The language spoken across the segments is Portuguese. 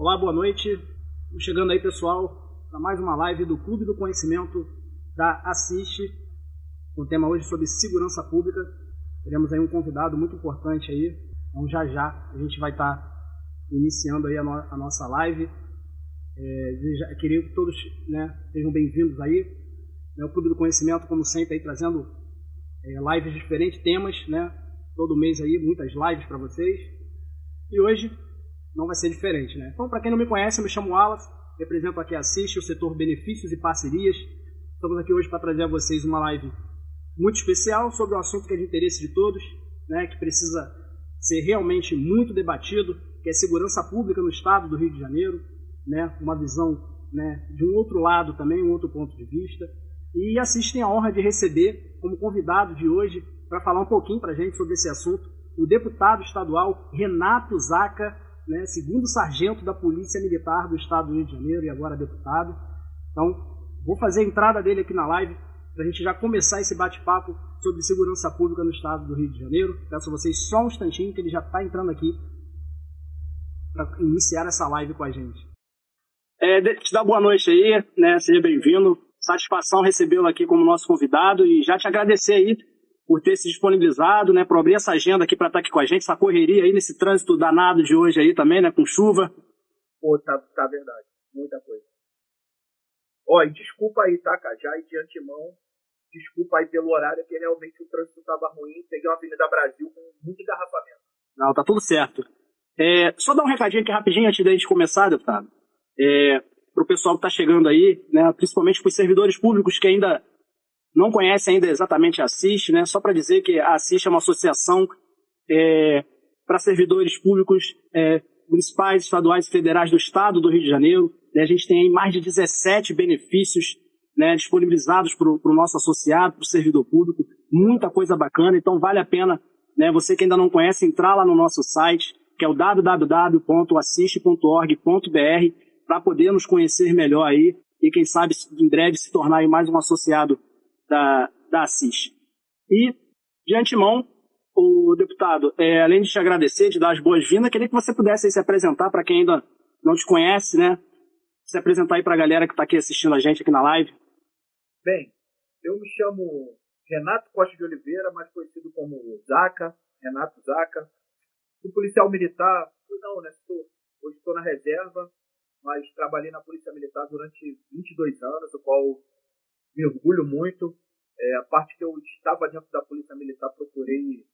Olá, boa noite. Chegando aí, pessoal, para mais uma live do Clube do Conhecimento da Assiste, com o tema hoje sobre segurança pública. Teremos aí um convidado muito importante aí. Então, já já a gente vai estar tá iniciando aí a, no a nossa live. É, queria que todos né, sejam bem-vindos aí. É, o Clube do Conhecimento, como sempre, aí trazendo é, lives de diferentes temas, né? Todo mês aí, muitas lives para vocês. E hoje não vai ser diferente, né? Então, para quem não me conhece, eu me chamo Wallace, represento aqui a Assiste, o setor benefícios e parcerias. Estamos aqui hoje para trazer a vocês uma live muito especial sobre um assunto que é de interesse de todos, né? Que precisa ser realmente muito debatido, que é segurança pública no estado do Rio de Janeiro, né? Uma visão né, de um outro lado também, um outro ponto de vista. E assistem a honra de receber como convidado de hoje para falar um pouquinho para a gente sobre esse assunto o deputado estadual Renato Zaca, né, segundo sargento da Polícia Militar do Estado do Rio de Janeiro e agora deputado. Então, vou fazer a entrada dele aqui na live para a gente já começar esse bate-papo sobre segurança pública no Estado do Rio de Janeiro. Peço a vocês só um instantinho que ele já está entrando aqui para iniciar essa live com a gente. É, te dar boa noite aí, né? Seja bem-vindo. Satisfação recebê-lo aqui como nosso convidado e já te agradecer aí por ter se disponibilizado, né, por abrir essa agenda aqui para estar tá aqui com a gente, essa correria aí nesse trânsito danado de hoje aí também, né, com chuva. Pô, tá, tá verdade, muita coisa. Ó, e desculpa aí, tá, cara, já de antemão, desculpa aí pelo horário, que realmente o trânsito tava ruim, peguei uma Avenida Brasil com muito engarrafamento. Não, tá tudo certo. É, só dar um recadinho aqui rapidinho antes da gente começar, deputado. É, para o pessoal que está chegando aí, né, principalmente para os servidores públicos que ainda não conhece ainda exatamente a Assist, né? Só para dizer que a Assist é uma associação é, para servidores públicos é, municipais, estaduais e federais do Estado do Rio de Janeiro. Né? A gente tem mais de 17 benefícios né, disponibilizados para o nosso associado, para o servidor público. Muita coisa bacana, então vale a pena, né, você que ainda não conhece, entrar lá no nosso site, que é o www.assist.org.br, para poder nos conhecer melhor aí e, quem sabe, em breve se tornar mais um associado da, da Assis. E, de antemão, o deputado, é, além de te agradecer, de dar as boas-vindas, queria que você pudesse se apresentar para quem ainda não te conhece, né? Se apresentar aí para a galera que está aqui assistindo a gente aqui na live. Bem, eu me chamo Renato Costa de Oliveira, mais conhecido como Zaca, Renato Zaca. Sou policial militar, não, né? Hoje estou na reserva, mas trabalhei na Polícia Militar durante 22 anos, o qual me orgulho muito. É, a parte que eu estava dentro da Polícia Militar, procurei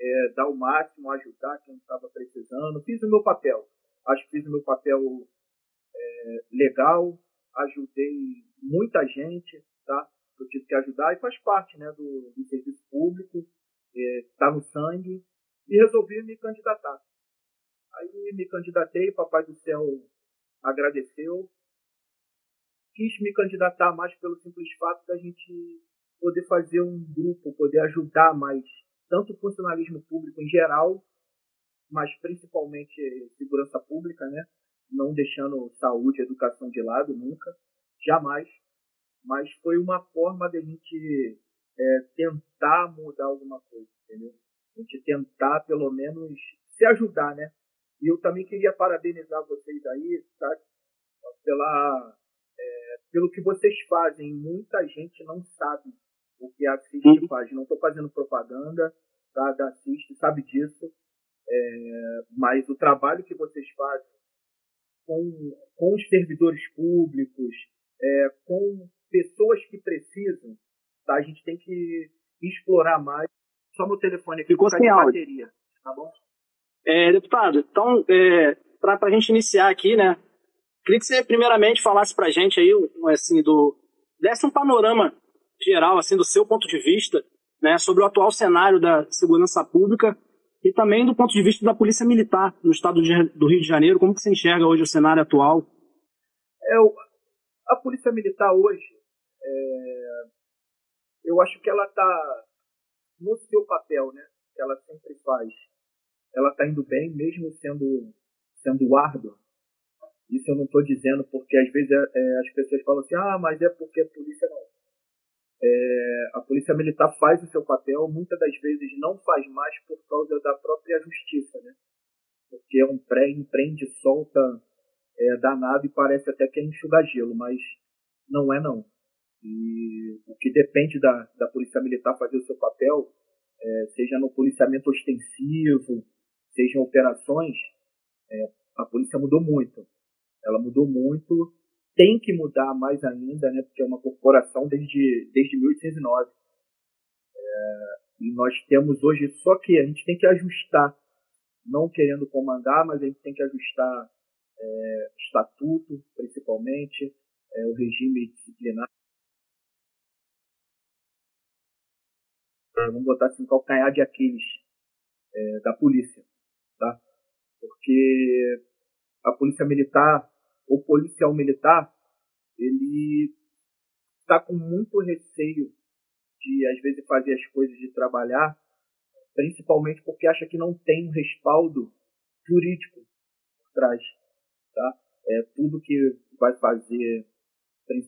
é, dar o máximo, ajudar quem estava precisando. Fiz o meu papel. Acho que fiz o meu papel é, legal, ajudei muita gente, tá? Eu tive que ajudar e faz parte né, do, do serviço público, está é, no sangue, e resolvi me candidatar. Aí me candidatei, Papai do Céu agradeceu, quis me candidatar mais pelo simples fato da gente poder fazer um grupo, poder ajudar mais tanto o funcionalismo público em geral, mas principalmente segurança pública, né? Não deixando saúde e educação de lado nunca, jamais. Mas foi uma forma de a gente é, tentar mudar alguma coisa, entendeu? A gente tentar pelo menos se ajudar, né? E eu também queria parabenizar vocês aí, tá? Pela pelo que vocês fazem, muita gente não sabe o que a Assist uhum. faz. Não estou fazendo propaganda tá, da Assist, sabe disso. É, mas o trabalho que vocês fazem com, com os servidores públicos, é, com pessoas que precisam, tá? a gente tem que explorar mais. Só meu telefone aqui Ficou sem bateria, tá bom? É, deputado, então, é, para a gente iniciar aqui, né, Queria que você primeiramente falasse para a gente aí, assim, do desse um panorama geral, assim, do seu ponto de vista, né, sobre o atual cenário da segurança pública e também do ponto de vista da polícia militar no estado de, do Rio de Janeiro. Como que você enxerga hoje o cenário atual? É, a polícia militar hoje, é, eu acho que ela está no seu papel, né? Que ela sempre faz. Ela está indo bem, mesmo sendo sendo árdua isso eu não estou dizendo porque às vezes é, é, as pessoas falam assim, ah, mas é porque a polícia não. É, a polícia militar faz o seu papel, muitas das vezes não faz mais por causa da própria justiça, né? Porque é um pré, empreende, solta é danado e parece até que é enxugar gelo, mas não é não. E o que depende da, da polícia militar fazer o seu papel, é, seja no policiamento ostensivo, seja em operações, é, a polícia mudou muito. Ela mudou muito, tem que mudar mais ainda, né, porque é uma corporação desde, desde 1809. É, e nós temos hoje, só que a gente tem que ajustar, não querendo comandar, mas a gente tem que ajustar é, estatuto, principalmente, é, o regime disciplinar. Vamos botar assim, calcanhar de Aquiles é, da polícia, tá? Porque a polícia militar, o policial militar, ele está com muito receio de, às vezes, fazer as coisas, de trabalhar, principalmente porque acha que não tem um respaldo jurídico por trás, tá? É, tudo que vai fazer,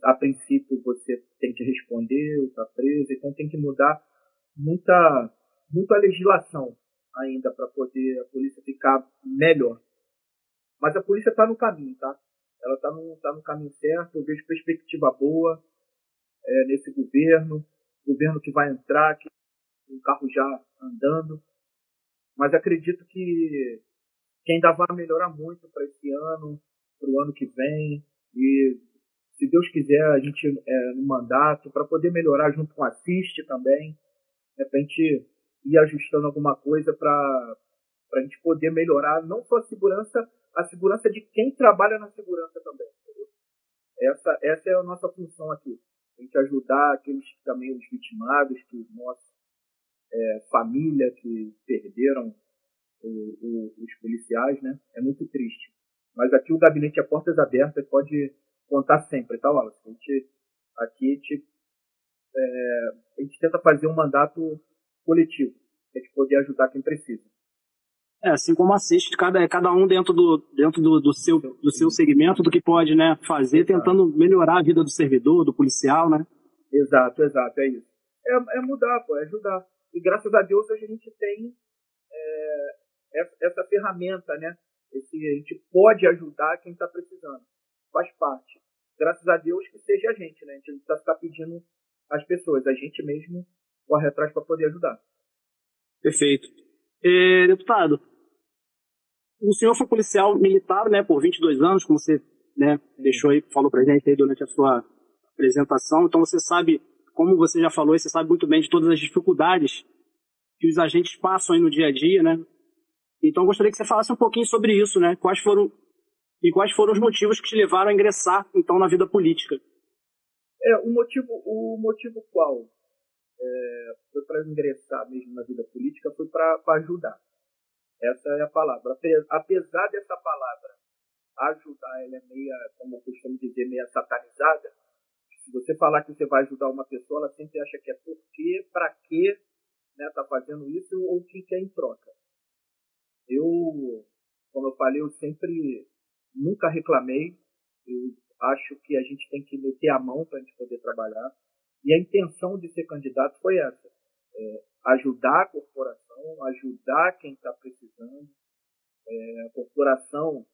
a princípio você tem que responder, está preso, então tem que mudar muita, muita legislação ainda para poder a polícia ficar melhor. Mas a polícia está no caminho, tá? Ela está no, tá no caminho certo, eu vejo perspectiva boa é, nesse governo, governo que vai entrar, que o carro já andando. Mas acredito que, que ainda vai melhorar muito para esse ano, para o ano que vem. E se Deus quiser, a gente é, no mandato, para poder melhorar junto com a Assiste também, de repente ir ajustando alguma coisa para a gente poder melhorar não só a segurança, a segurança de quem trabalha na segurança também. Essa, essa é a nossa função aqui. A gente ajudar aqueles também os vitimados, que nossa é, família que perderam o, o, os policiais, né? É muito triste. Mas aqui o gabinete é portas abertas, pode contar sempre, tá, Wallace? A gente, aqui a gente, é, a gente tenta fazer um mandato coletivo, a gente poder ajudar quem precisa. É, assim como assiste cada, cada um dentro do, dentro do, do, seu, do seu segmento, do que pode né, fazer, tentando melhorar a vida do servidor, do policial, né? Exato, exato, é isso. É, é mudar, pô, é ajudar. E graças a Deus hoje a gente tem é, essa, essa, ferramenta, né? Esse, a gente pode ajudar quem está precisando. Faz parte. Graças a Deus que seja a gente, né? A gente não precisa ficar pedindo às pessoas, a gente mesmo corre atrás para poder ajudar. Perfeito. É, deputado, o senhor foi policial militar, né, por 22 anos, como você, né, deixou aí, falou pra gente aí durante a sua apresentação. Então você sabe, como você já falou, você sabe muito bem de todas as dificuldades que os agentes passam aí no dia a dia, né? Então eu gostaria que você falasse um pouquinho sobre isso, né? Quais foram e quais foram os motivos que te levaram a ingressar então na vida política? É, o motivo, o motivo qual é, foi para ingressar mesmo na vida política foi para ajudar. Essa é a palavra. Apesar dessa palavra ajudar, ela é meia, como eu costumo dizer, meia satanizada. Se você falar que você vai ajudar uma pessoa, ela sempre acha que é por quê, para quê, né, tá fazendo isso ou o que quer em troca. Eu, como eu falei, eu sempre nunca reclamei. Eu acho que a gente tem que meter a mão para a gente poder trabalhar. E a intenção de ser candidato foi essa. É, ajudar a corporação, ajudar quem está precisando. É, a corporação,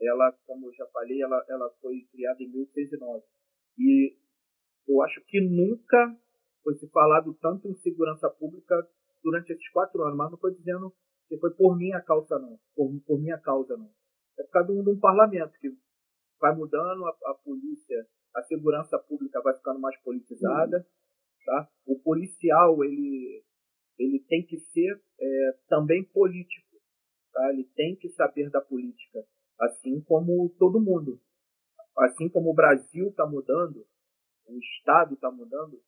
ela, como eu já falei, ela, ela foi criada em 1609. E eu acho que nunca foi se falado tanto em segurança pública durante esses quatro anos, mas não estou dizendo que foi por minha causa, não. Por, por minha causa, não. É por causa de um, de um parlamento que vai mudando, a, a, polícia, a segurança pública vai ficando mais politizada, uhum. Tá? O policial, ele ele tem que ser é, também político, tá? ele tem que saber da política, assim como todo mundo. Assim como o Brasil está mudando, o Estado está mudando,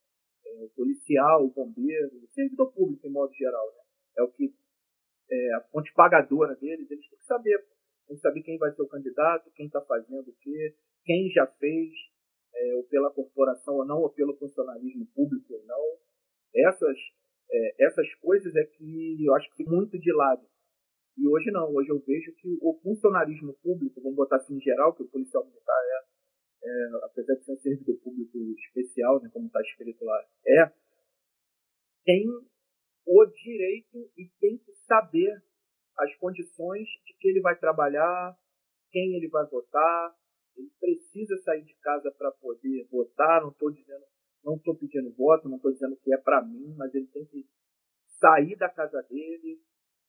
é, o policial, o bombeiro, o servidor público em modo geral, né? é o que é, a fonte pagadora deles, eles têm que saber. Tem que saber quem vai ser o candidato, quem está fazendo o quê, quem já fez, é, ou pela corporação ou não, ou pelo funcionalismo público ou não. Essas é, essas coisas é que eu acho que muito de lado. E hoje não, hoje eu vejo que o funcionarismo público, vamos botar assim em geral, que o policial militar é, é apesar de ser um servidor público especial, né, como está escrito lá, é, tem o direito e tem que saber as condições de que ele vai trabalhar, quem ele vai votar, ele precisa sair de casa para poder votar. Não estou dizendo, não estou pedindo voto, não estou dizendo que é para mim, mas ele tem que sair da casa dele,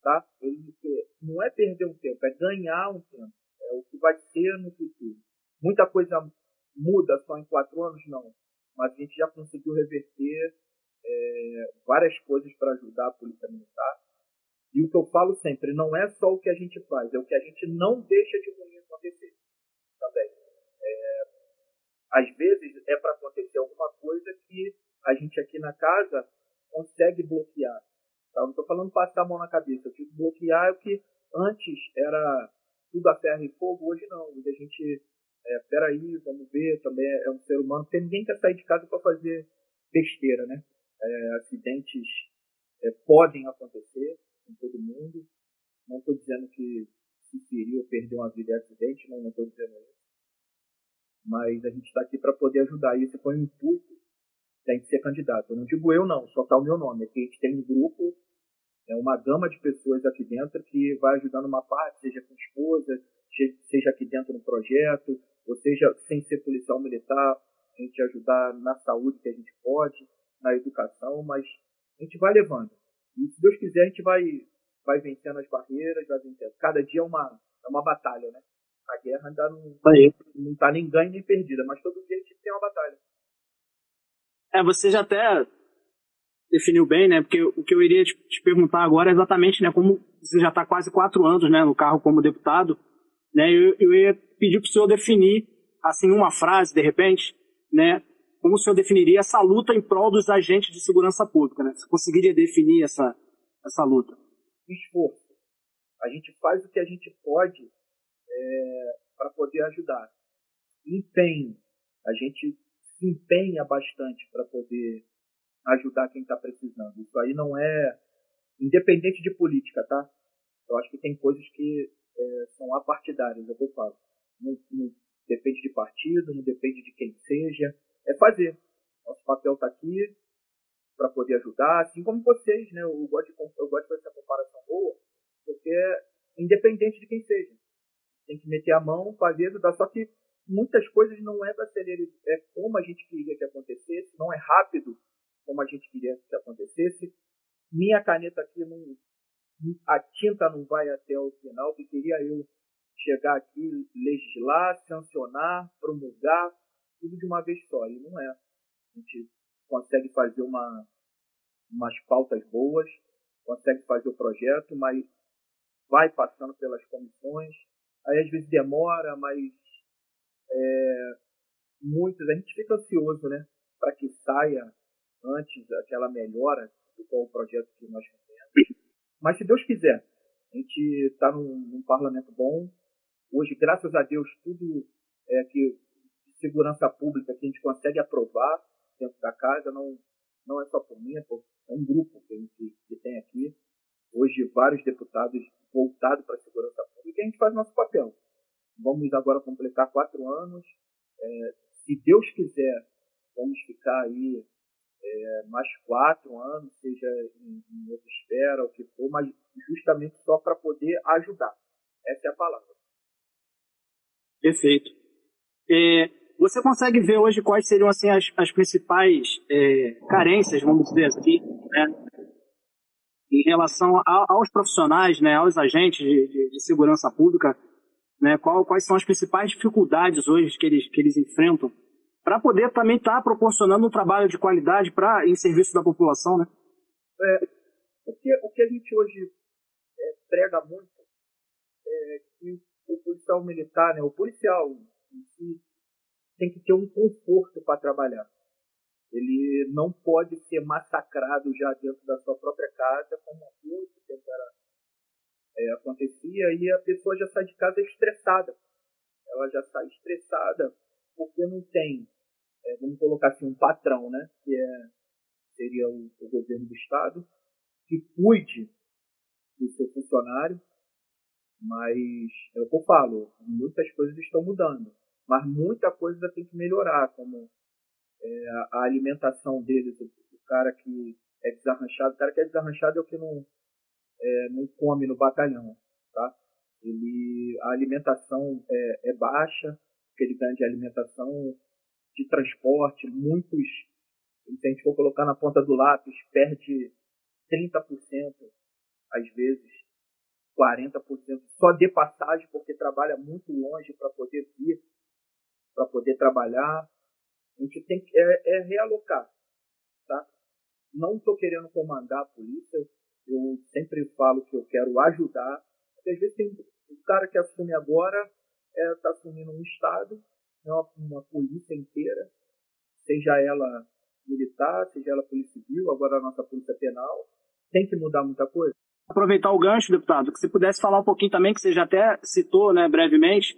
tá? Ele não é perder um tempo, é ganhar um tempo. É o que vai ser no futuro. Muita coisa muda só em quatro anos, não. Mas a gente já conseguiu reverter é, várias coisas para ajudar a polícia militar. E o que eu falo sempre, não é só o que a gente faz, é o que a gente não deixa de ruim acontecer. Também. É, às vezes é para acontecer alguma coisa que a gente aqui na casa consegue bloquear. Tá? Não estou falando passar a mão na cabeça, eu digo bloquear é o que antes era tudo a ferro e fogo, hoje não. Hoje a gente, é, peraí, vamos ver, também é um ser humano, porque ninguém quer sair de casa para fazer besteira, né? É, acidentes é, podem acontecer com todo mundo. Não estou dizendo que se ferir ou perder uma vida é acidente, não estou dizendo isso. Mas a gente está aqui para poder ajudar. E esse foi o intuito tem que ser candidato. Eu não digo eu, não, só está o meu nome. Aqui a gente tem um grupo, é uma gama de pessoas aqui dentro que vai ajudando uma parte, seja com esposa, seja aqui dentro no projeto, ou seja, sem ser policial militar, a gente ajudar na saúde que a gente pode, na educação, mas a gente vai levando. E se Deus quiser, a gente vai, vai vencendo as barreiras, vai vencendo. Cada dia é uma, é uma batalha, né? A guerra ainda não, não tá nem ganha nem perdida, mas todo dia a gente tem uma batalha. É, você já até definiu bem, né? Porque o que eu iria te, te perguntar agora é exatamente, né? Como você já está quase quatro anos, né, no carro como deputado, né? Eu, eu ia pedir para o senhor definir, assim, uma frase, de repente, né? como o senhor definiria essa luta em prol dos agentes de segurança pública? Né? Você conseguiria definir essa, essa luta? Esforço. A gente faz o que a gente pode é, para poder ajudar. Empenho. A gente se empenha bastante para poder ajudar quem está precisando. Isso aí não é independente de política, tá? Eu acho que tem coisas que é, são apartidárias, é o que eu falo. Não, não depende de partido, não depende de quem seja é fazer. Nosso papel está aqui para poder ajudar, assim como vocês, né? Eu gosto, de, eu gosto de fazer essa comparação boa, porque é independente de quem seja. Tem que meter a mão, fazer, ajudar. Só que muitas coisas não é celeridade, é como a gente queria que acontecesse, não é rápido como a gente queria que acontecesse. Minha caneta aqui não, a tinta não vai até o final, que queria eu chegar aqui, legislar, sancionar, promulgar, tudo de uma vez só. E não é. A gente consegue fazer uma, umas pautas boas, consegue fazer o projeto, mas vai passando pelas comissões. Aí às vezes demora, mas é, muitos, a gente fica ansioso, né? Para que saia antes aquela melhora do qual o projeto que nós fizemos. Mas se Deus quiser, a gente está num, num, parlamento bom. Hoje, graças a Deus, tudo é, que segurança pública que a gente consegue aprovar dentro da casa, não, não é só por mim, é, por, é um grupo que a gente que tem aqui. Hoje, vários deputados voltados para a segurança pública e a gente faz nosso papel. Vamos agora completar quatro anos. É, se Deus quiser, vamos ficar aí é, mais quatro anos, seja em, em outra esfera, o que for, mas justamente só para poder ajudar. Essa é a palavra. Perfeito. É, você consegue ver hoje quais seriam assim as, as principais é, carências, vamos dizer assim, né, em relação a, aos profissionais, né, aos agentes de, de, de segurança pública, né, qual, quais são as principais dificuldades hoje que eles, que eles enfrentam para poder também estar tá proporcionando um trabalho de qualidade para em serviço da população, né? É, o, que, o que a gente hoje é, prega muito é que o policial militar, né, o policial em si, tem que ter um conforto para trabalhar. Ele não pode ser massacrado já dentro da sua própria casa, como muito tempo era, é, acontecia, e a pessoa já sai de casa estressada. Ela já sai estressada porque não tem, é, vamos colocar assim, um patrão, né, que é, seria o, o governo do Estado, que cuide do seu funcionário, mas é o que eu falo, muitas coisas estão mudando mas muita coisa tem que melhorar, como é, a alimentação deles, o, o, cara que é desarranchado, o cara que é desarranchado é o que não, é, não come no batalhão, tá? ele, a alimentação é, é baixa, porque ele ganha de alimentação, de transporte, muitos, se a gente for colocar na ponta do lápis, perde 30%, às vezes 40% só de passagem, porque trabalha muito longe para poder vir, para poder trabalhar. A gente tem que é, é realocar, tá? Não estou querendo comandar a polícia, eu sempre falo que eu quero ajudar. Porque às vezes tem o cara que assume agora está é, tá assumindo um estado, é uma, uma polícia inteira, seja ela militar, seja ela polícia civil, agora a nossa polícia penal, tem que mudar muita coisa. Aproveitar o gancho, deputado, que você pudesse falar um pouquinho também, que você já até citou né, brevemente,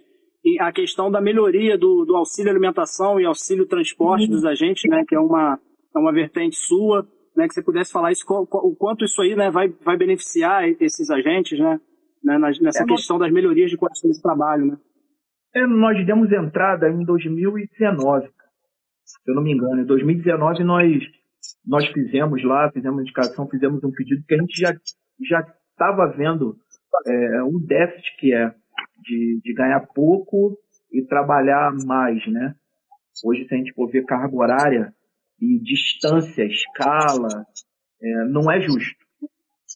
a questão da melhoria do, do auxílio alimentação e auxílio transporte uhum. dos agentes, né, que é uma, é uma vertente sua, né, que você pudesse falar isso, o quanto isso aí né, vai, vai beneficiar esses agentes, né, né nessa é, questão das melhorias de condições de trabalho. Né. É, nós demos entrada em 2019, se eu não me engano. Em 2019 nós, nós fizemos lá, fizemos indicação, fizemos um pedido que a gente já já estava vendo é, um déficit que é de, de ganhar pouco e trabalhar mais, né? Hoje, se a gente for ver carga horária e distância, escala, é, não é justo.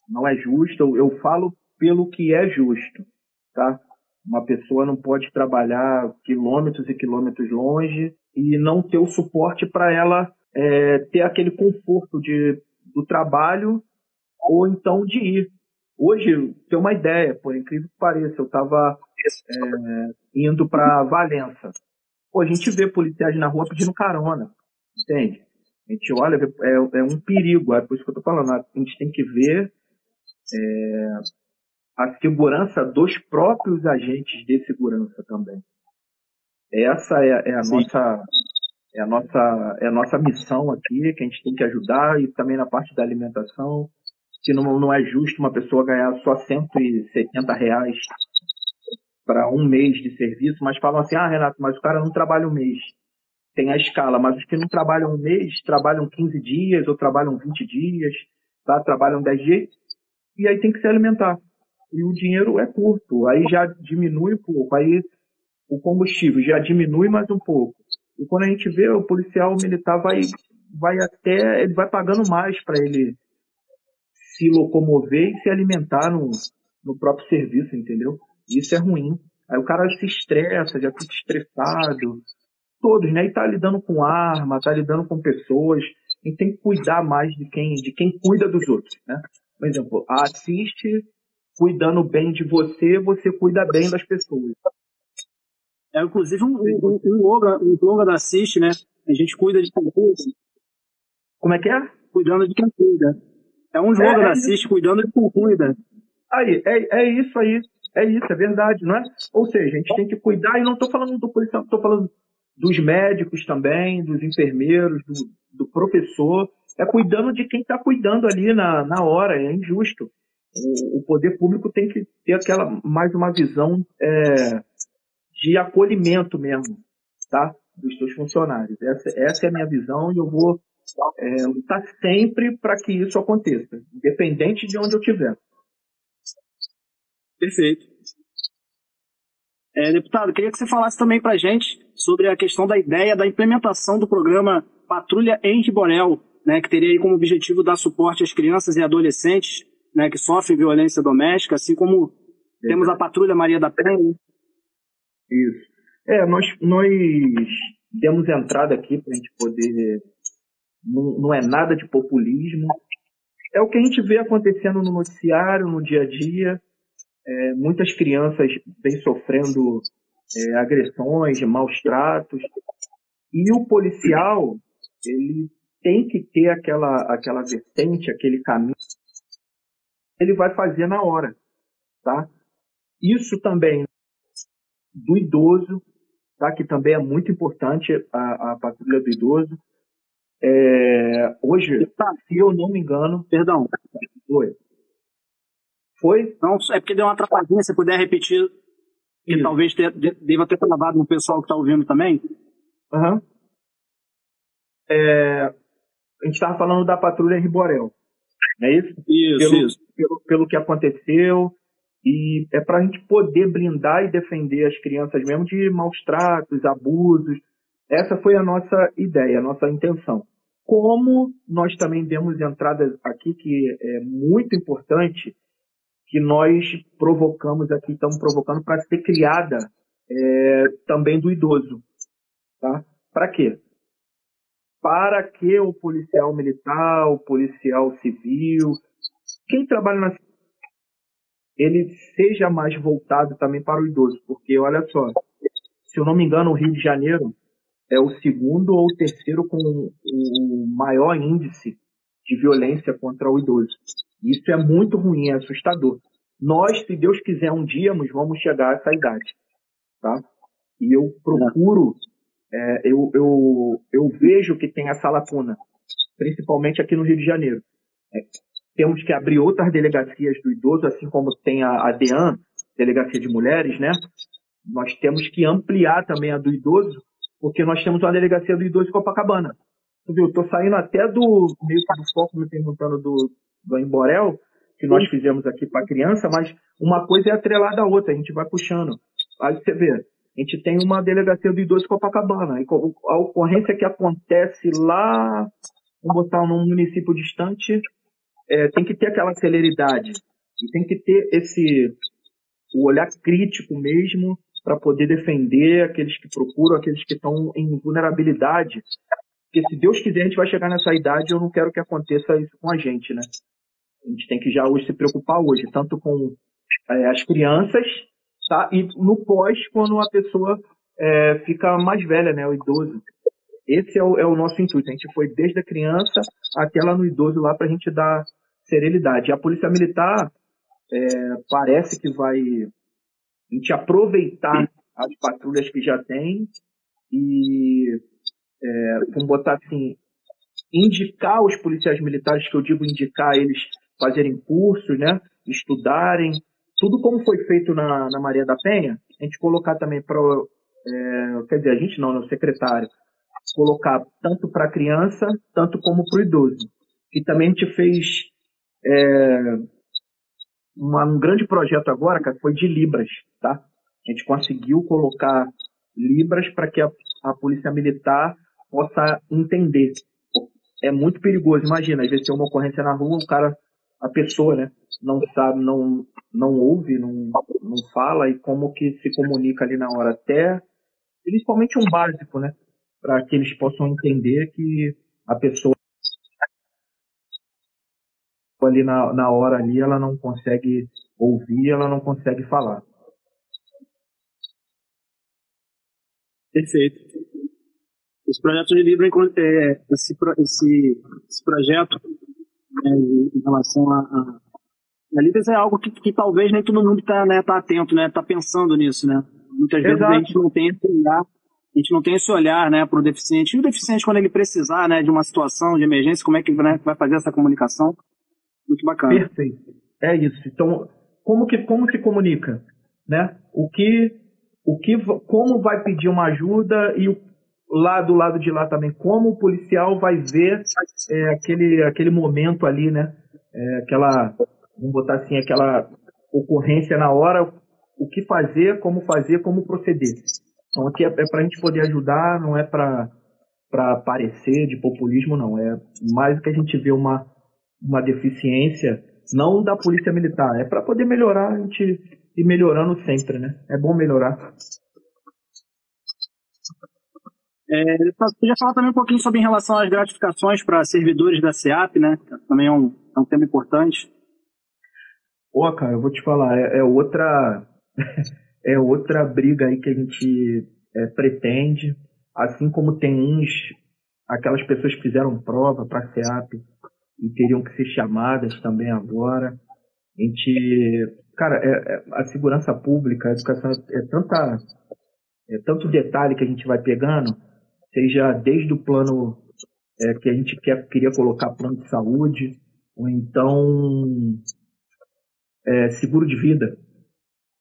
Não é justo. Eu, eu falo pelo que é justo, tá? Uma pessoa não pode trabalhar quilômetros e quilômetros longe e não ter o suporte para ela é, ter aquele conforto de, do trabalho ou então de ir. Hoje, tem uma ideia, por incrível que pareça, eu estava é, indo para Valença. Pô, a gente vê policiais na rua pedindo carona, entende? A gente olha, é, é um perigo, é por isso que eu estou falando, a gente tem que ver é, a segurança dos próprios agentes de segurança também. Essa é, é a nossa é a nossa é a nossa missão aqui que a gente tem que ajudar e também na parte da alimentação que não, não é justo uma pessoa ganhar só 170 reais para um mês de serviço, mas falam assim, ah, Renato, mas o cara não trabalha um mês. Tem a escala, mas os que não trabalham um mês, trabalham 15 dias ou trabalham 20 dias, tá? trabalham 10 dias, e aí tem que se alimentar. E o dinheiro é curto, aí já diminui um pouco, aí o combustível já diminui mais um pouco. E quando a gente vê, o policial militar vai, vai até, ele vai pagando mais para ele se locomover e se alimentar no, no próprio serviço, entendeu? Isso é ruim. Aí o cara se estressa, já fica estressado. Todos, né? E tá lidando com arma, tá lidando com pessoas. A gente tem que cuidar mais de quem, de quem cuida dos outros, né? Por exemplo, assiste cuidando bem de você, você cuida bem das pessoas. É, inclusive, um, um, um, longa, um longa da Assiste, né? A gente cuida de quem cuida. Como é que é? Cuidando de quem cuida. É um jogo é, da assiste cuidando de quem cuida. Aí, é, é isso aí. É isso, é verdade, não é? Ou seja, a gente tem que cuidar, e não estou falando do policial, estou falando dos médicos também, dos enfermeiros, do, do professor. É cuidando de quem está cuidando ali na, na hora, é injusto. O, o, poder público tem que ter aquela mais uma visão é, de acolhimento mesmo, tá? Dos seus funcionários. Essa, essa é a minha visão e eu vou é, lutar sempre para que isso aconteça, independente de onde eu estiver. Perfeito. É, deputado, queria que você falasse também para a gente sobre a questão da ideia da implementação do programa Patrulha em Borel, né, que teria como objetivo dar suporte às crianças e adolescentes né, que sofrem violência doméstica, assim como temos a Patrulha Maria da Penha. Isso. É, nós, nós demos entrada aqui para a gente poder não, é nada de populismo. É o que a gente vê acontecendo no noticiário, no dia a dia. É, muitas crianças vêm sofrendo é, agressões, maus tratos. E o policial, ele tem que ter aquela, aquela vertente, aquele caminho. Ele vai fazer na hora, tá? Isso também do idoso, tá? Que também é muito importante a, a patrulha do idoso. É, hoje, se eu não me engano. Perdão. Foi. Foi? Não, é porque deu uma atrapalhadinha, se puder repetir, que talvez ter, deva ter travado no pessoal que está ouvindo também. Uhum. É, a gente estava falando da patrulha Riborel. Não é isso? Isso, pelo, isso. Pelo, pelo que aconteceu e é para a gente poder blindar e defender as crianças mesmo de maus tratos, abusos. Essa foi a nossa ideia, a nossa intenção. Como nós também demos entrada aqui, que é muito importante, que nós provocamos aqui, estamos provocando para ser criada é, também do idoso. Tá? Para quê? Para que o policial militar, o policial civil, quem trabalha na ele seja mais voltado também para o idoso, porque olha só, se eu não me engano, o Rio de Janeiro é o segundo ou terceiro com o maior índice de violência contra o idoso. Isso é muito ruim, é assustador. Nós, se Deus quiser, um dia vamos chegar a essa idade, tá? E eu procuro, é, eu, eu, eu vejo que tem essa lacuna, principalmente aqui no Rio de Janeiro. É, temos que abrir outras delegacias do idoso, assim como tem a, a DEAN, Delegacia de Mulheres, né? Nós temos que ampliar também a do idoso, porque nós temos uma delegacia do idoso Copacabana. Eu estou saindo até do meio do foco, me perguntando do, do Emborel, que nós fizemos aqui para criança, mas uma coisa é atrelada à outra, a gente vai puxando. Aí você vê, a gente tem uma delegacia do idoso Copacabana, e a ocorrência que acontece lá, vamos botar num município distante, é, tem que ter aquela celeridade e tem que ter esse o olhar crítico mesmo para poder defender aqueles que procuram, aqueles que estão em vulnerabilidade. Porque se Deus quiser, a gente vai chegar nessa idade, eu não quero que aconteça isso com a gente, né? A gente tem que já hoje se preocupar hoje, tanto com é, as crianças, tá? E no pós, quando a pessoa é, fica mais velha, né? O idoso. Esse é o, é o, nosso intuito. A gente foi desde a criança até lá no idoso lá para a gente dar serenidade. A polícia militar é, parece que vai a gente aproveitar as patrulhas que já tem e é, vamos botar assim indicar os policiais militares que eu digo indicar eles fazerem cursos, né, estudarem tudo como foi feito na, na Maria da Penha, a gente colocar também para é, quer dizer a gente não, né, o secretário colocar tanto para criança, tanto como para o idoso. E também a gente fez é, uma, um grande projeto agora, cara, foi de Libras, tá? A gente conseguiu colocar Libras para que a, a polícia militar possa entender. É muito perigoso, imagina, às vezes tem uma ocorrência na rua, o cara, a pessoa, né, não sabe, não, não ouve, não, não fala e como que se comunica ali na hora. Até, principalmente um básico, né? para que eles possam entender que a pessoa ali na, na hora ali ela não consegue ouvir, ela não consegue falar. Perfeito. Esse projeto de livro, é, esse, esse, esse projeto né, em relação a, a, a Libras é algo que, que talvez nem todo mundo está né, tá atento, né, tá pensando nisso, né. Muitas vezes Exato. a gente não tem esse olhar a gente não tem esse olhar né, para o deficiente. E o deficiente, quando ele precisar né, de uma situação de emergência, como é que né, vai fazer essa comunicação? Muito bacana. Perfeito. É isso. Então, como que como se comunica? Né? O que, o que, como vai pedir uma ajuda e lá do lado de lá também, como o policial vai ver é, aquele, aquele momento ali, né? É, aquela, vamos botar assim, aquela ocorrência na hora, o que fazer, como fazer, como proceder. Então aqui é, é para a gente poder ajudar, não é para para parecer de populismo, não. É mais que a gente vê uma, uma deficiência, não da polícia militar, é para poder melhorar, a gente ir melhorando sempre, né? É bom melhorar. É, podia falar também um pouquinho sobre em relação às gratificações para servidores da SEAP, né? Também é um, é um tema importante. Pô, cara, eu vou te falar, é, é outra é outra briga aí que a gente é, pretende, assim como tem uns, aquelas pessoas que fizeram prova para a SEAP e teriam que ser chamadas também agora. A gente, cara, é, é, a segurança pública, a educação é tanta, é tanto detalhe que a gente vai pegando, seja desde o plano é, que a gente quer, queria colocar plano de saúde, ou então é, seguro de vida,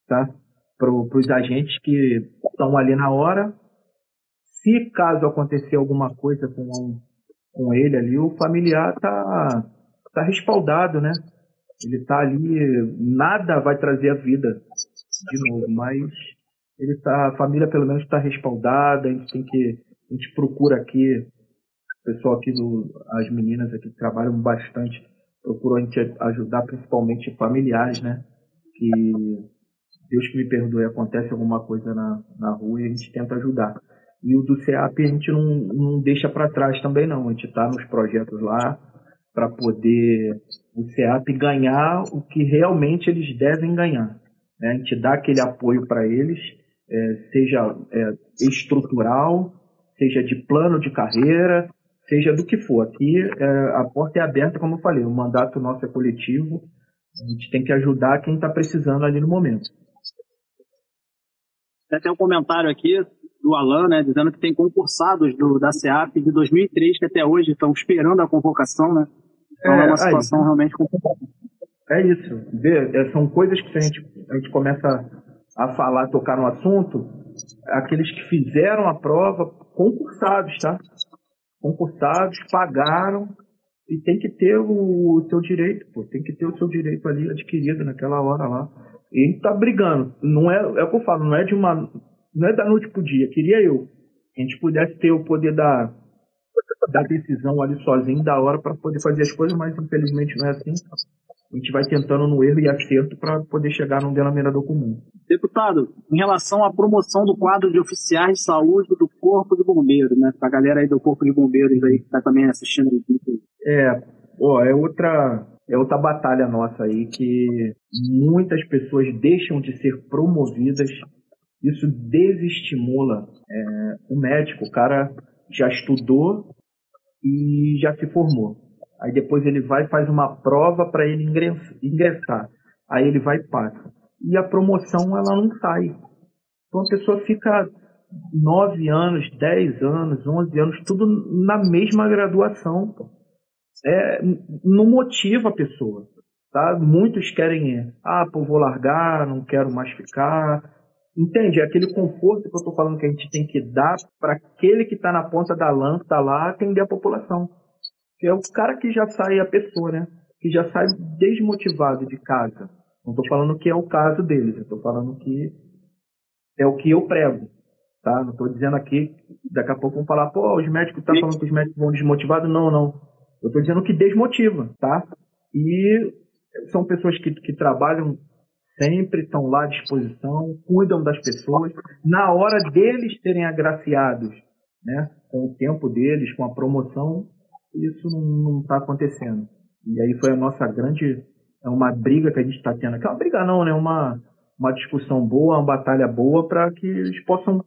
tá? para os agentes que estão ali na hora. Se caso acontecer alguma coisa com, com ele ali, o familiar está tá respaldado, né? Ele está ali, nada vai trazer a vida de novo, mas ele tá, a família pelo menos está respaldada, a gente tem que, a gente procura aqui, o pessoal aqui do, as meninas aqui trabalham bastante, procuram a gente ajudar principalmente familiares, né? Que Deus que me perdoe, acontece alguma coisa na, na rua e a gente tenta ajudar. E o do CEAP a gente não, não deixa para trás também não, a gente está nos projetos lá para poder o CEAP ganhar o que realmente eles devem ganhar. Né? A gente dá aquele apoio para eles, é, seja é, estrutural, seja de plano de carreira, seja do que for. Aqui é, a porta é aberta, como eu falei, o mandato nosso é coletivo, a gente tem que ajudar quem está precisando ali no momento. Tem um comentário aqui do Alan, né, dizendo que tem concursados do, da CEAP de 2003 que até hoje estão esperando a convocação, né? Então é, é uma situação aí, realmente complicada. É isso. Vê, é, são coisas que a gente, a gente começa a falar, tocar no assunto, aqueles que fizeram a prova, concursados, tá? Concursados, pagaram e tem que ter o, o seu direito, pô, tem que ter o seu direito ali adquirido naquela hora lá. E a gente tá brigando. Não é, é o que eu falo, não é de uma. Não é da noite pro dia. Queria eu que a gente pudesse ter o poder da, da decisão ali sozinho, da hora, para poder fazer as coisas, mas infelizmente não é assim. A gente vai tentando no erro e acerto para poder chegar num denominador comum. Deputado, em relação à promoção do quadro de oficiais de saúde do Corpo de Bombeiros, né? Pra galera aí do Corpo de Bombeiros aí que tá também assistindo o vídeo. É, ó, é outra é outra batalha nossa aí que muitas pessoas deixam de ser promovidas. Isso desestimula é, o médico. O cara já estudou e já se formou. Aí depois ele vai e faz uma prova para ele ingressar. Aí ele vai e passa. E a promoção ela não sai. Então a pessoa fica nove anos, dez anos, onze anos, tudo na mesma graduação. É, não motiva a pessoa. Tá? Muitos querem, ah, pô, vou largar, não quero mais ficar. Entende? É aquele conforto que eu estou falando que a gente tem que dar para aquele que está na ponta da lança lá atender a população. Que é o cara que já sai, a pessoa, né? Que já sai desmotivado de casa. Não estou falando que é o caso deles, estou falando que é o que eu prego. Tá? Não estou dizendo aqui, daqui a pouco vão falar, pô, os médicos estão tá falando que os médicos vão desmotivados. Não, não. Eu estou dizendo que desmotiva, tá? E são pessoas que, que trabalham sempre, estão lá à disposição, cuidam das pessoas. Na hora deles serem agraciados, né, com o tempo deles, com a promoção, isso não está acontecendo. E aí foi a nossa grande, é uma briga que a gente está tendo. Que é uma briga não, né? Uma, uma discussão boa, uma batalha boa para que eles possam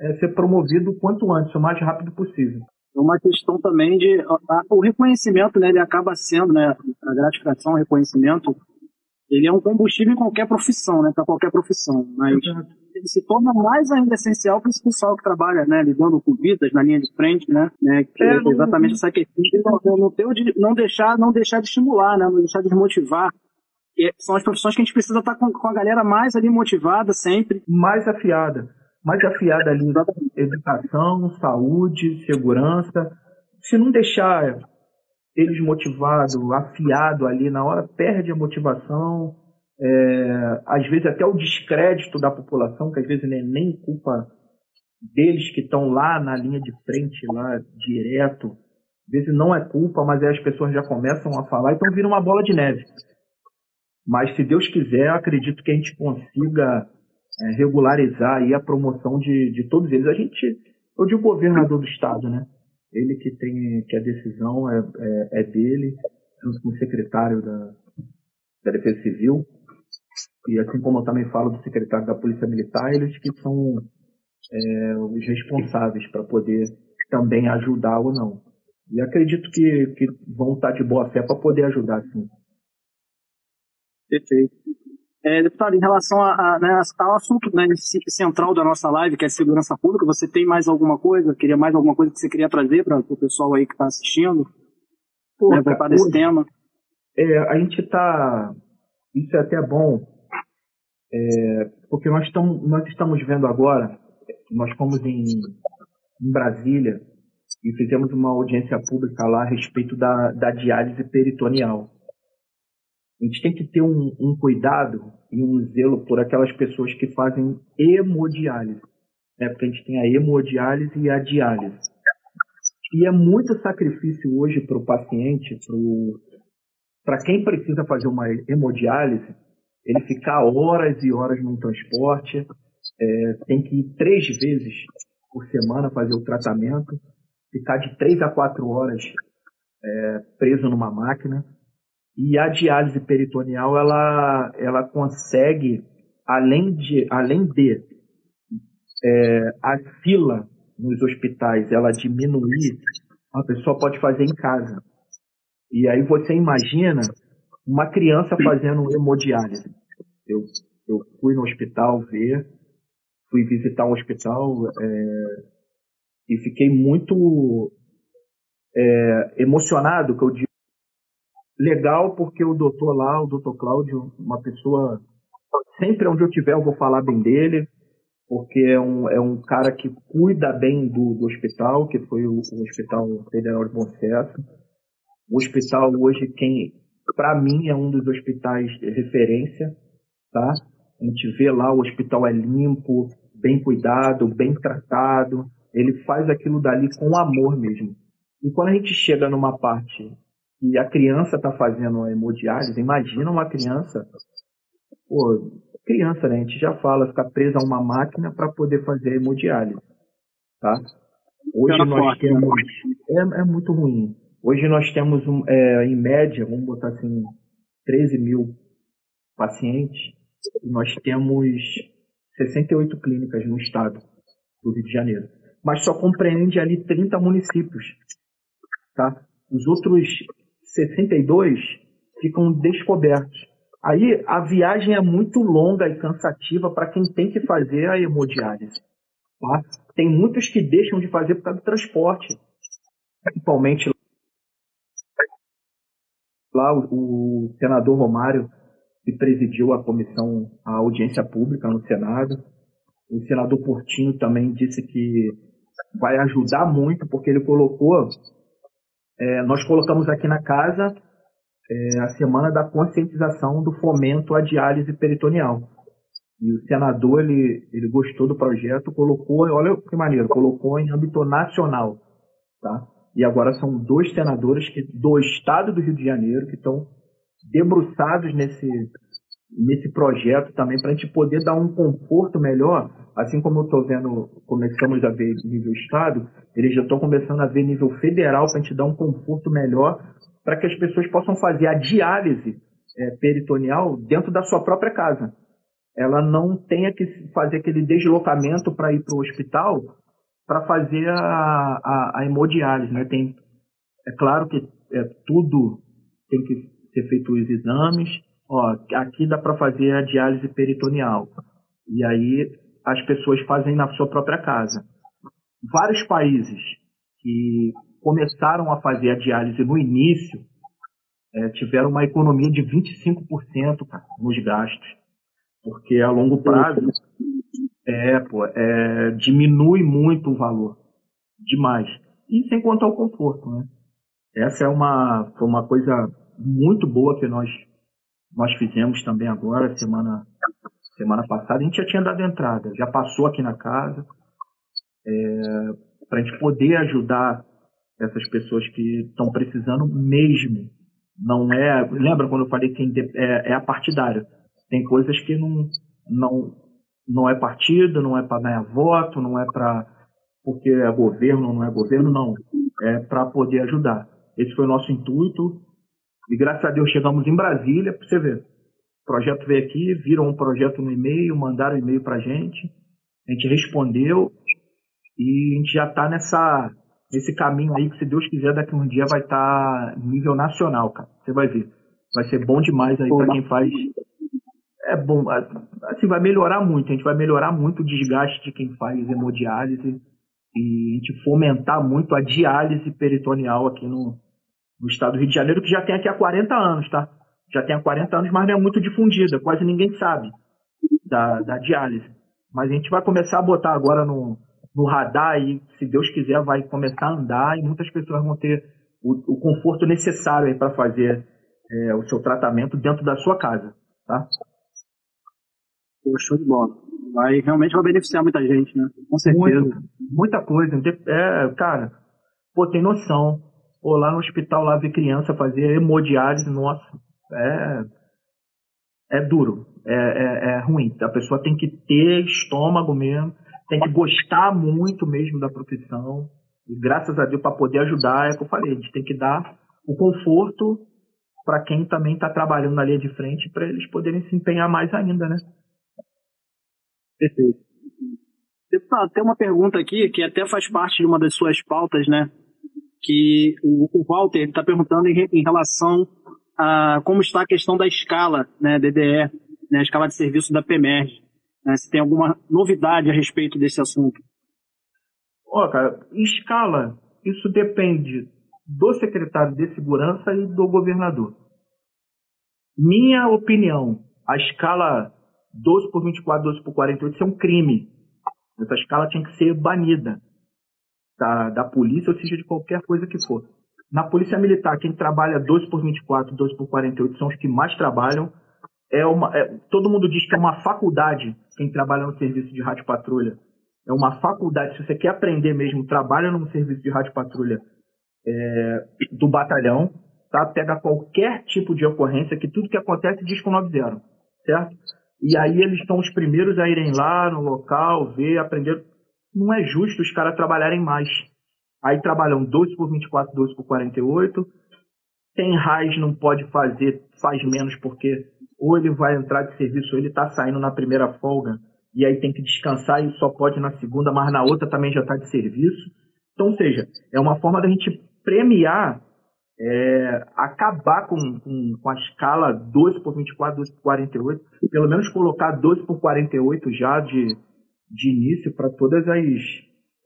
é, ser promovidos o quanto antes, o mais rápido possível uma questão também de a, o reconhecimento, né, ele acaba sendo, né, a gratificação, o reconhecimento, ele é um combustível em qualquer profissão, né, para qualquer profissão, mas ele se torna mais ainda essencial para esse pessoal que trabalha, né, lidando com vidas na linha de frente, né, né que é, exatamente essa questão de não, não, ter, não deixar, não deixar de estimular, né, não deixar de desmotivar. E são as profissões que a gente precisa estar com, com a galera mais ali motivada sempre, mais afiada. Mais afiada ali. Educação, saúde, segurança. Se não deixar eles motivados, afiado ali na hora, perde a motivação, é, às vezes até o descrédito da população, que às vezes nem, nem culpa deles que estão lá na linha de frente, lá direto. Às vezes não é culpa, mas aí as pessoas já começam a falar, então vira uma bola de neve. Mas se Deus quiser, acredito que a gente consiga é, regularizar aí a promoção de, de todos eles. A gente, eu digo governador do estado, né? Ele que tem que a decisão é, é, é dele, junto com o secretário da, da Defesa Civil, e assim como eu também falo do secretário da Polícia Militar, eles que são é, os responsáveis para poder também ajudar ou não. E acredito que, que vão estar de boa fé para poder ajudar, sim. Perfeito. É, deputado, em relação a, a, né, ao assunto né, central da nossa live, que é segurança pública, você tem mais alguma coisa? Queria mais alguma coisa que você queria trazer para o pessoal aí que está assistindo? Pô, né, para esse tema? É, a gente está. Isso é até bom, é, porque nós, tamo, nós estamos vendo agora, nós fomos em, em Brasília e fizemos uma audiência pública lá a respeito da, da diálise peritoneal. A gente tem que ter um, um cuidado e um zelo por aquelas pessoas que fazem hemodiálise. Né? Porque a gente tem a hemodiálise e a diálise. E é muito sacrifício hoje para o paciente, para quem precisa fazer uma hemodiálise, ele ficar horas e horas num transporte, é, tem que ir três vezes por semana fazer o tratamento, ficar de três a quatro horas é, preso numa máquina. E a diálise peritoneal, ela, ela consegue, além de, além de é, a fila nos hospitais, ela diminuir, a pessoa pode fazer em casa. E aí você imagina uma criança fazendo hemodiálise. Eu, eu fui no hospital ver, fui visitar um hospital é, e fiquei muito é, emocionado, que eu digo, legal porque o doutor lá, o doutor Cláudio, uma pessoa, sempre onde eu tiver eu vou falar bem dele, porque é um, é um cara que cuida bem do, do hospital, que foi o, o Hospital Federal de Bom Sucesso. O hospital hoje, quem, para mim, é um dos hospitais de referência, tá? A gente vê lá, o hospital é limpo, bem cuidado, bem tratado, ele faz aquilo dali com amor mesmo. E quando a gente chega numa parte e a criança está fazendo a hemodiálise, imagina uma criança, pô, criança, né? A gente já fala, ficar presa a uma máquina para poder fazer a hemodiálise, tá? Hoje nós temos, é, é, muito ruim. Hoje nós temos, um, é, em média, vamos botar assim, 13 mil pacientes, e nós temos 68 clínicas no estado do Rio de Janeiro. Mas só compreende ali 30 municípios. Tá? Os outros 62 ficam descobertos. Aí a viagem é muito longa e cansativa para quem tem que fazer a hemodiálise. Tá? Tem muitos que deixam de fazer por causa do transporte. Principalmente lá o, o senador Romário que presidiu a comissão, a audiência pública no Senado. O senador Portinho também disse que vai ajudar muito, porque ele colocou, é, nós colocamos aqui na casa é, a semana da conscientização do fomento à diálise peritoneal. E o senador, ele, ele gostou do projeto, colocou, olha que maneiro, colocou em âmbito nacional, tá? E agora são dois senadores que, do estado do Rio de Janeiro que estão debruçados nesse, nesse projeto também para a gente poder dar um conforto melhor, assim como eu estou vendo, começamos a ver nível estado, eles já estão começando a ver nível federal para a gente dar um conforto melhor para que as pessoas possam fazer a diálise é, peritoneal dentro da sua própria casa. Ela não tenha que fazer aquele deslocamento para ir para o hospital para fazer a, a, a hemodiálise. Né? Tem, é claro que é, tudo tem que ser feitos os exames. Ó, aqui dá para fazer a diálise peritoneal. E aí as pessoas fazem na sua própria casa. Vários países que começaram a fazer a diálise no início é, tiveram uma economia de 25% cara, nos gastos. Porque a longo prazo é, pô, é, diminui muito o valor. Demais. E sem contar o conforto, né? Essa é uma, foi uma coisa muito boa que nós, nós fizemos também agora, semana, semana passada. A gente já tinha dado entrada, já passou aqui na casa, é, para a gente poder ajudar essas pessoas que estão precisando mesmo. Não é. Lembra quando eu falei que é, é a partidária? Tem coisas que não, não, não é partido, não é para ganhar voto, não é para porque é governo, não é governo, não. É para poder ajudar. Esse foi o nosso intuito. E graças a Deus chegamos em Brasília, para você ver. O projeto veio aqui, viram um projeto no e-mail, mandaram um e-mail para a gente, a gente respondeu e a gente já está nessa nesse caminho aí que, se Deus quiser, daqui a um dia vai estar tá nível nacional, cara. Você vai ver. Vai ser bom demais aí para quem faz. É bom, assim, vai melhorar muito. A gente vai melhorar muito o desgaste de quem faz hemodiálise e a gente fomentar muito a diálise peritoneal aqui no, no estado do Rio de Janeiro, que já tem aqui há 40 anos, tá? Já tem há 40 anos, mas não é muito difundida, quase ninguém sabe da, da diálise. Mas a gente vai começar a botar agora no, no radar e, se Deus quiser, vai começar a andar e muitas pessoas vão ter o, o conforto necessário para fazer é, o seu tratamento dentro da sua casa, tá? Pô, show de bola. Vai realmente vai beneficiar muita gente, né? Com certeza. Muito, muita coisa. É, cara, pô, tem noção. Pô, lá no hospital lá ver criança fazer hemodiálise, nossa, é, é duro, é, é, é ruim. A pessoa tem que ter estômago mesmo, tem que gostar muito mesmo da profissão. E graças a Deus, para poder ajudar, é o que eu falei, a gente tem que dar o conforto para quem também está trabalhando na linha de frente, para eles poderem se empenhar mais ainda, né? Perfeito. Deputado, tem uma pergunta aqui que até faz parte de uma das suas pautas, né? Que o, Walter está perguntando em, em, relação a como está a questão da escala, né, DDE, né, a escala de serviço da PEMERG. Né, se tem alguma novidade a respeito desse assunto. Ó, oh, cara, escala, isso depende do secretário de segurança e do governador. Minha opinião, a escala 12 por 24, 12 por 48, isso é um crime. Essa escala tinha que ser banida da, da polícia, ou seja, de qualquer coisa que for. Na polícia militar, quem trabalha 12 por 24, 12 por 48 são os que mais trabalham. É uma, é, todo mundo diz que é uma faculdade quem trabalha no serviço de rádio patrulha. É uma faculdade. Se você quer aprender mesmo, trabalha no serviço de rádio patrulha é, do batalhão, tá? Pega qualquer tipo de ocorrência, que tudo que acontece diz com 90, certo? E aí eles estão os primeiros a irem lá no local, ver, aprender. Não é justo os caras trabalharem mais. Aí trabalham 12 por 24, 12 por 48. Tem RAIS, não pode fazer, faz menos, porque ou ele vai entrar de serviço ou ele está saindo na primeira folga e aí tem que descansar e só pode na segunda, mas na outra também já está de serviço. Então, ou seja, é uma forma da gente premiar é, acabar com, com, com, a escala 12 por 24, 12 por 48, pelo menos colocar 12 por 48 já de, de início para todas as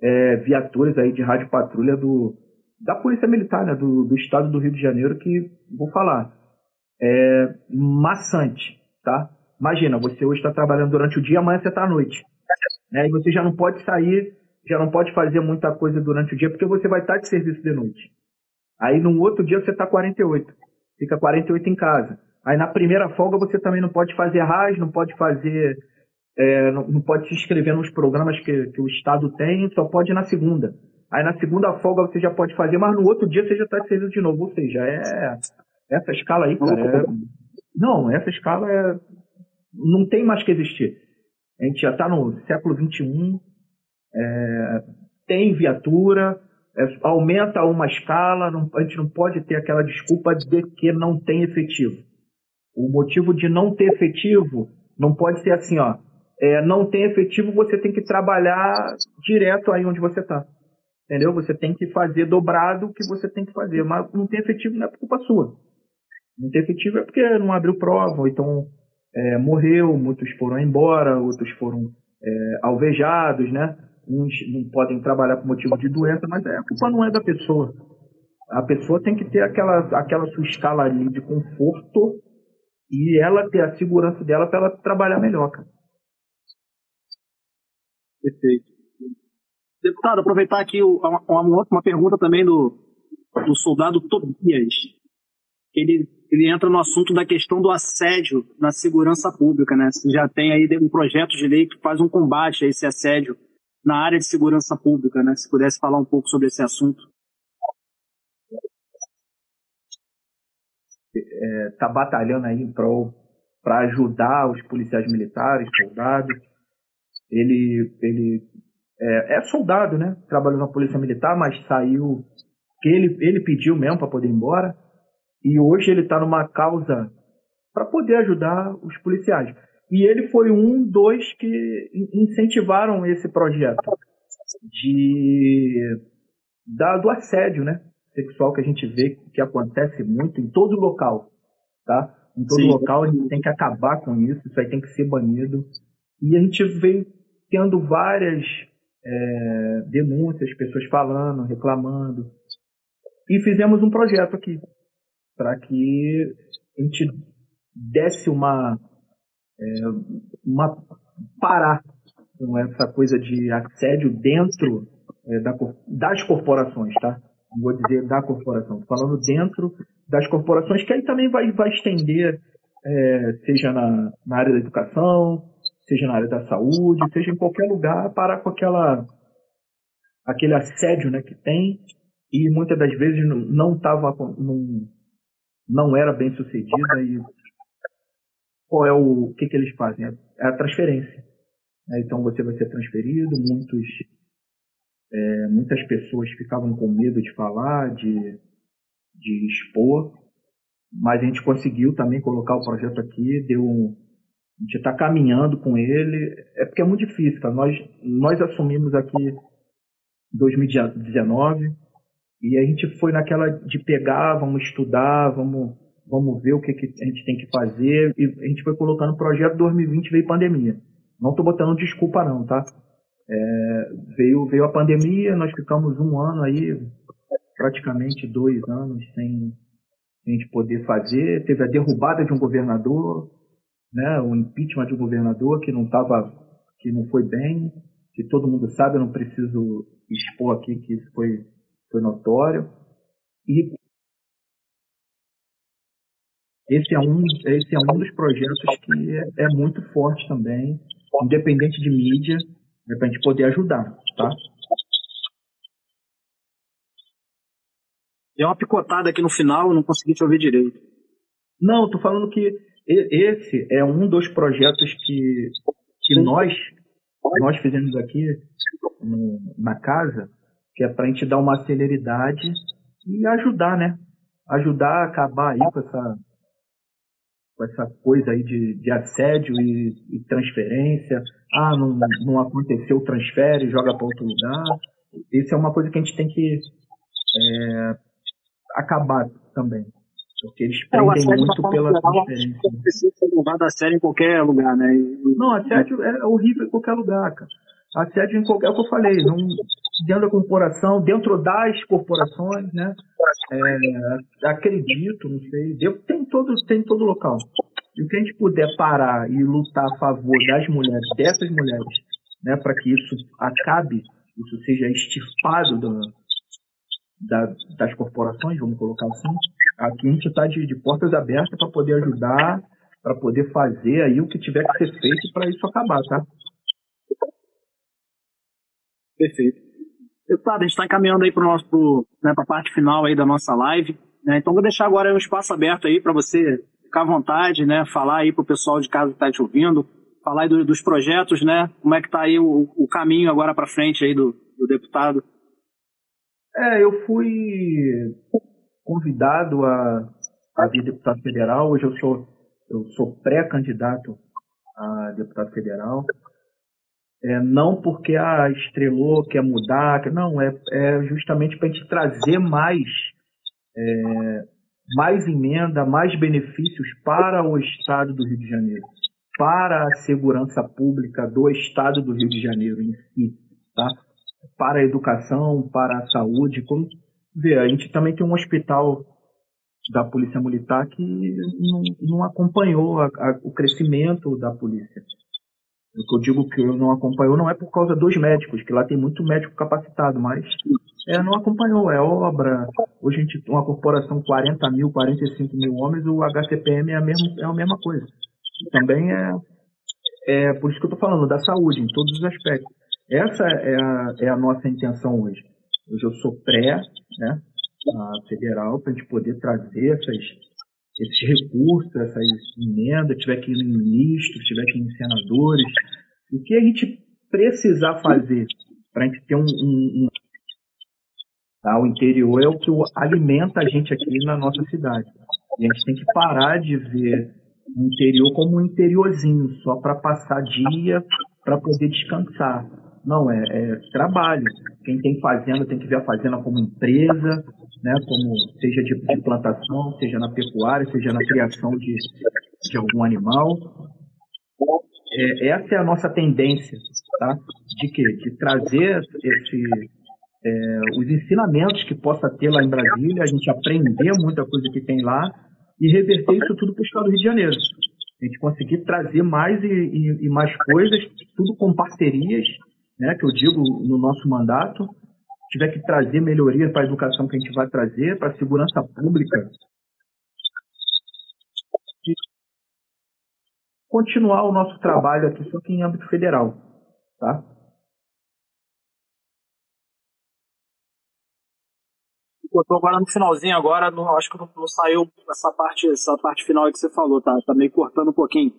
é, viaturas aí de rádio patrulha do, da Polícia Militar, né, do, do estado do Rio de Janeiro, que, vou falar, é maçante, tá? Imagina, você hoje está trabalhando durante o dia, amanhã você está à noite. Né, e você já não pode sair, já não pode fazer muita coisa durante o dia, porque você vai estar de serviço de noite. Aí no outro dia você está 48. Fica 48 em casa. Aí na primeira folga você também não pode fazer RAS, não pode fazer. É, não, não, pode se inscrever nos programas que, que o Estado tem, só pode na segunda. Aí na segunda folga você já pode fazer, mas no outro dia você já está de serviço de novo. Ou seja, é. Essa escala aí, cara, é, não, essa escala é, não tem mais que existir. A gente já está no século XXI, é, tem viatura, é, aumenta uma escala, não, a gente não pode ter aquela desculpa de que não tem efetivo. O motivo de não ter efetivo não pode ser assim, ó. É, não tem efetivo, você tem que trabalhar direto aí onde você está. Entendeu? Você tem que fazer dobrado o que você tem que fazer. Mas não tem efetivo não é culpa sua. Não tem efetivo é porque não abriu prova, ou então é, morreu, muitos foram embora, outros foram é, alvejados, né? uns não podem trabalhar por motivo de doença, mas a culpa não é da pessoa. A pessoa tem que ter aquela, aquela sua escala ali de conforto e ela ter a segurança dela para ela trabalhar melhor, cara. Perfeito. Deputado, aproveitar aqui uma, uma, uma pergunta também do, do soldado Tobias. Ele, ele entra no assunto da questão do assédio na segurança pública, né? Você já tem aí um projeto de lei que faz um combate a esse assédio na área de segurança pública, né? Se pudesse falar um pouco sobre esse assunto. Está é, batalhando aí para ajudar os policiais militares, soldados. Ele, ele é, é, soldado, né? Trabalhou na polícia militar, mas saiu que ele, ele pediu mesmo para poder ir embora. E hoje ele está numa causa para poder ajudar os policiais. E ele foi um dos que incentivaram esse projeto de da, do assédio, né, sexual que a gente vê que acontece muito em todo local, tá? Em todo Sim. local a gente tem que acabar com isso, isso aí tem que ser banido. E a gente vem tendo várias é, denúncias, pessoas falando, reclamando. E fizemos um projeto aqui para que a gente desse uma é, uma, parar com essa coisa de assédio dentro é, da, das corporações, tá? Não vou dizer da corporação, falando dentro das corporações, que aí também vai, vai estender, é, seja na, na área da educação, seja na área da saúde, seja em qualquer lugar, parar com aquela, aquele assédio né, que tem e muitas das vezes não estava não, não era bem sucedida e qual é o, o que, que eles fazem? É a transferência. Né? Então você vai ser transferido, muitos, é, muitas pessoas ficavam com medo de falar, de, de expor, mas a gente conseguiu também colocar o projeto aqui, deu a gente está caminhando com ele, é porque é muito difícil, tá? Nós, nós assumimos aqui em 2019 e a gente foi naquela de pegar, vamos estudar, vamos, vamos ver o que, que a gente tem que fazer e a gente foi colocando o projeto 2020 veio pandemia. Não estou botando desculpa não, tá? É, veio, veio a pandemia, nós ficamos um ano aí, praticamente dois anos sem, sem a gente poder fazer. Teve a derrubada de um governador, né, o impeachment de um governador que não tava, que não foi bem, que todo mundo sabe, eu não preciso expor aqui que isso foi, foi notório. E esse é um, esse é um dos projetos que é, é muito forte também, independente de mídia, é para a gente poder ajudar, tá? Deu uma picotada aqui no final, não consegui te ouvir direito. Não, tô falando que esse é um dos projetos que, que nós, nós fizemos aqui na casa, que é para a gente dar uma celeridade e ajudar, né? Ajudar a acabar aí com essa, com essa coisa aí de, de assédio e, e transferência. Ah, não, não aconteceu, transfere, joga para outro lugar. Isso é uma coisa que a gente tem que é, acabar também. Porque eles é, prendem é, muito pela transferência. Precisa ser levado a sério em qualquer lugar, né? E, não, assédio é horrível em qualquer lugar, cara. Assédio em qualquer, é o que eu falei, não, dentro da corporação, dentro das corporações, né? É, acredito, não sei, tem todo, tem todo local. E o que a gente puder parar e lutar a favor das mulheres, dessas mulheres, né, para que isso acabe, isso seja extirpado do, da, das corporações, vamos colocar assim, aqui a gente está de, de, portas abertas para poder ajudar, para poder fazer aí o que tiver que ser feito para isso acabar, tá? Perfeito. Deputado, a gente está encaminhando aí para né, a parte final aí da nossa live. Né? Então vou deixar agora um espaço aberto aí para você ficar à vontade, né? Falar aí para o pessoal de casa que está te ouvindo, falar aí do, dos projetos, né? Como é que está aí o, o, caminho agora para frente aí do, do deputado. É, eu fui convidado a, a vir deputado federal. Hoje eu sou, eu sou pré-candidato a deputado federal. É, não porque a ah, estrelou, quer mudar, quer, não, é, é justamente para a gente trazer mais, é, mais emenda, mais benefícios para o Estado do Rio de Janeiro, para a segurança pública do Estado do Rio de Janeiro em si, tá? para a educação, para a saúde. Como vê, a gente também tem um hospital da Polícia Militar que não, não acompanhou a, a, o crescimento da polícia. O que eu digo que não acompanhou não é por causa dos médicos, que lá tem muito médico capacitado, mas é, não acompanhou, é obra. Hoje a gente tem uma corporação 40 mil, 45 mil homens, o HCPM é a mesma, é a mesma coisa. Também é, é por isso que eu estou falando, da saúde, em todos os aspectos. Essa é a, é a nossa intenção hoje. Hoje eu sou pré, né, federal, para a gente poder trazer essas, esses recursos, essas emendas, tiver que ir em ministros, tiver que ir em senadores. O que a gente precisar fazer para a gente ter um, um, um tá? O interior é o que alimenta a gente aqui na nossa cidade. E a gente tem que parar de ver o interior como um interiorzinho, só para passar dia, para poder descansar. Não, é, é, trabalho. Quem tem fazenda tem que ver a fazenda como empresa, né, como seja de, de plantação, seja na pecuária, seja na criação de, de algum animal. É, essa é a nossa tendência, tá? De que de trazer esse, é, os ensinamentos que possa ter lá em Brasília, a gente aprender muita coisa que tem lá e reverter isso tudo para o estado do Rio de Janeiro. A gente conseguir trazer mais e, e, e mais coisas, tudo com parcerias, né, que eu digo no nosso mandato, tiver que trazer melhoria para a educação que a gente vai trazer, para a segurança pública, continuar o nosso trabalho aqui, só que em âmbito federal, tá? Botou agora no finalzinho agora, não, acho que não, não, saiu essa parte, essa parte final que você falou, tá? Tá meio cortando um pouquinho.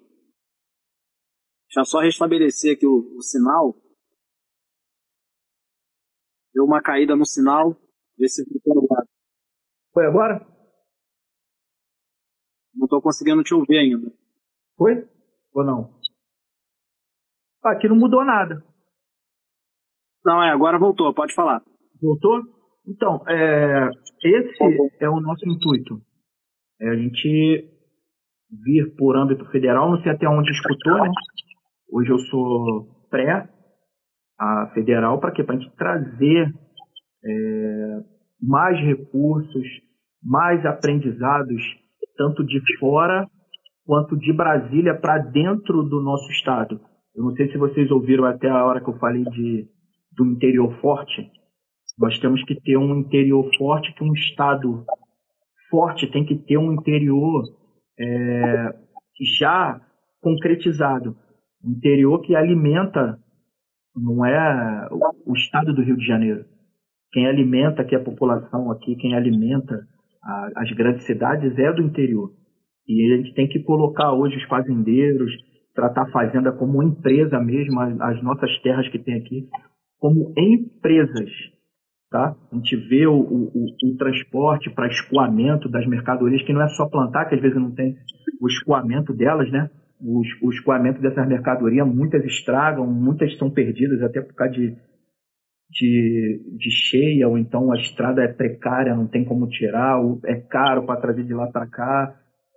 Deixa eu só restabelecer aqui o, o sinal. Deu uma caída no sinal, ver se ficou agora. Foi agora? Não estou conseguindo te ouvir ainda. Foi? Ou não? Ah, aqui não mudou nada. Não, é, agora voltou, pode falar. Voltou? Então, é, esse é o nosso intuito. É a gente vir por âmbito federal, não sei até onde escutou, né? Hoje eu sou pré a federal para quê? Para a gente trazer é, mais recursos, mais aprendizados, tanto de fora quanto de Brasília para dentro do nosso estado. Eu não sei se vocês ouviram até a hora que eu falei de, do interior forte. Nós temos que ter um interior forte, que um estado forte tem que ter um interior é, já concretizado. Um interior que alimenta, não é o, estado do Rio de Janeiro. Quem alimenta aqui a população aqui, quem alimenta a, as grandes cidades é do interior. E a gente tem que colocar hoje os fazendeiros, tratar a fazenda como empresa mesmo, as, as nossas terras que tem aqui, como empresas. Tá? A gente vê o, o, o transporte para escoamento das mercadorias, que não é só plantar, que às vezes não tem o escoamento delas, né? O, o escoamento dessas mercadorias, muitas estragam, muitas são perdidas até por causa de, de, de cheia, ou então a estrada é precária, não tem como tirar, ou é caro para trazer de lá para cá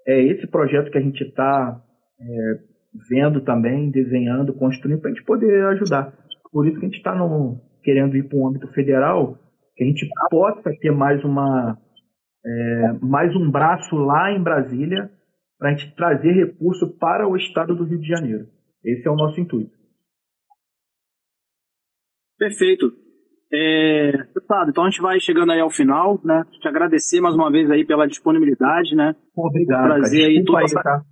é esse projeto que a gente está é, vendo também, desenhando, construindo, para a gente poder ajudar. Por isso que a gente está querendo ir para o âmbito federal, que a gente possa ter mais uma é, mais um braço lá em Brasília para a gente trazer recurso para o estado do Rio de Janeiro. Esse é o nosso intuito. Perfeito. É, deputado, então a gente vai chegando aí ao final, né? Te agradecer mais uma vez aí pela disponibilidade, né? Obrigado. Prazer aí, tudo aí, tá?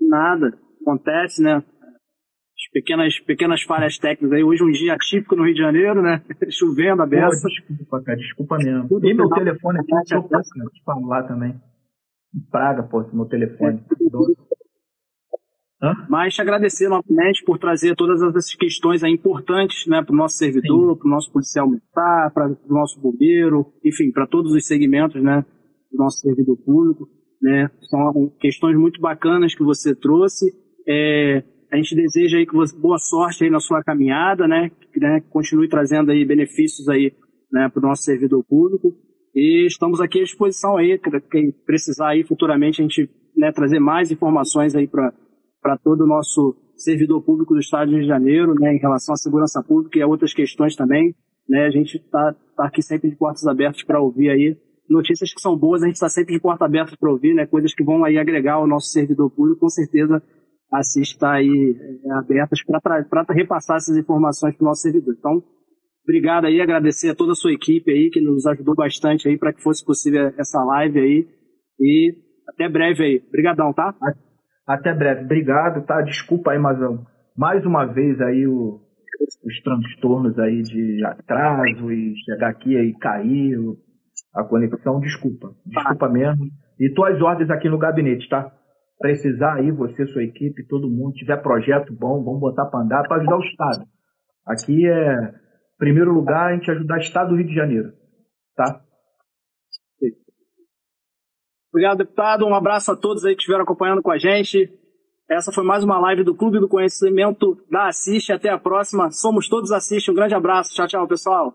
Nada, acontece, né? As pequenas, pequenas falhas técnicas aí. Hoje um dia típico no Rio de Janeiro, né? Chovendo a beça. Desculpa, cara, desculpa mesmo. Tudo e meu telefone aqui, eu te falar também. Praga, pô, meu telefone. Mas te agradecer novamente por trazer todas essas questões importantes né, para o nosso servidor, para o nosso policial militar, para o nosso bombeiro, enfim, para todos os segmentos né, do nosso servidor público. Né? São questões muito bacanas que você trouxe. É, a gente deseja aí que você, boa sorte aí na sua caminhada, né? Que né, continue trazendo aí benefícios aí né, para o nosso servidor público. E estamos aqui à disposição aí, quem precisar aí futuramente a gente né, trazer mais informações aí para todo o nosso servidor público do Estado de Rio de Janeiro, né, em relação à segurança pública e a outras questões também. Né, a gente está tá aqui sempre de portas abertas para ouvir aí notícias que são boas, a gente está sempre de porta aberta para ouvir, né, coisas que vão aí agregar ao nosso servidor público, com certeza a CIS está aí é, abertas para repassar essas informações para o nosso servidor. Então, obrigado aí, agradecer a toda a sua equipe aí, que nos ajudou bastante aí para que fosse possível essa live aí. E até breve aí. Obrigadão, tá? Até breve. Obrigado, tá? Desculpa aí, mas mais uma vez aí o, os transtornos aí de atraso e chegar aqui e cair a conexão. Desculpa. Desculpa mesmo. E tuas ordens aqui no gabinete, tá? Precisar aí, você, sua equipe, todo mundo, tiver projeto bom, vamos botar para andar para ajudar o Estado. Aqui é, primeiro lugar, a gente ajudar o Estado do Rio de Janeiro, tá? Obrigado, deputado. Um abraço a todos aí que estiveram acompanhando com a gente. Essa foi mais uma live do Clube do Conhecimento da Assiste. Até a próxima. Somos todos Assiste. Um grande abraço. Tchau, tchau, pessoal.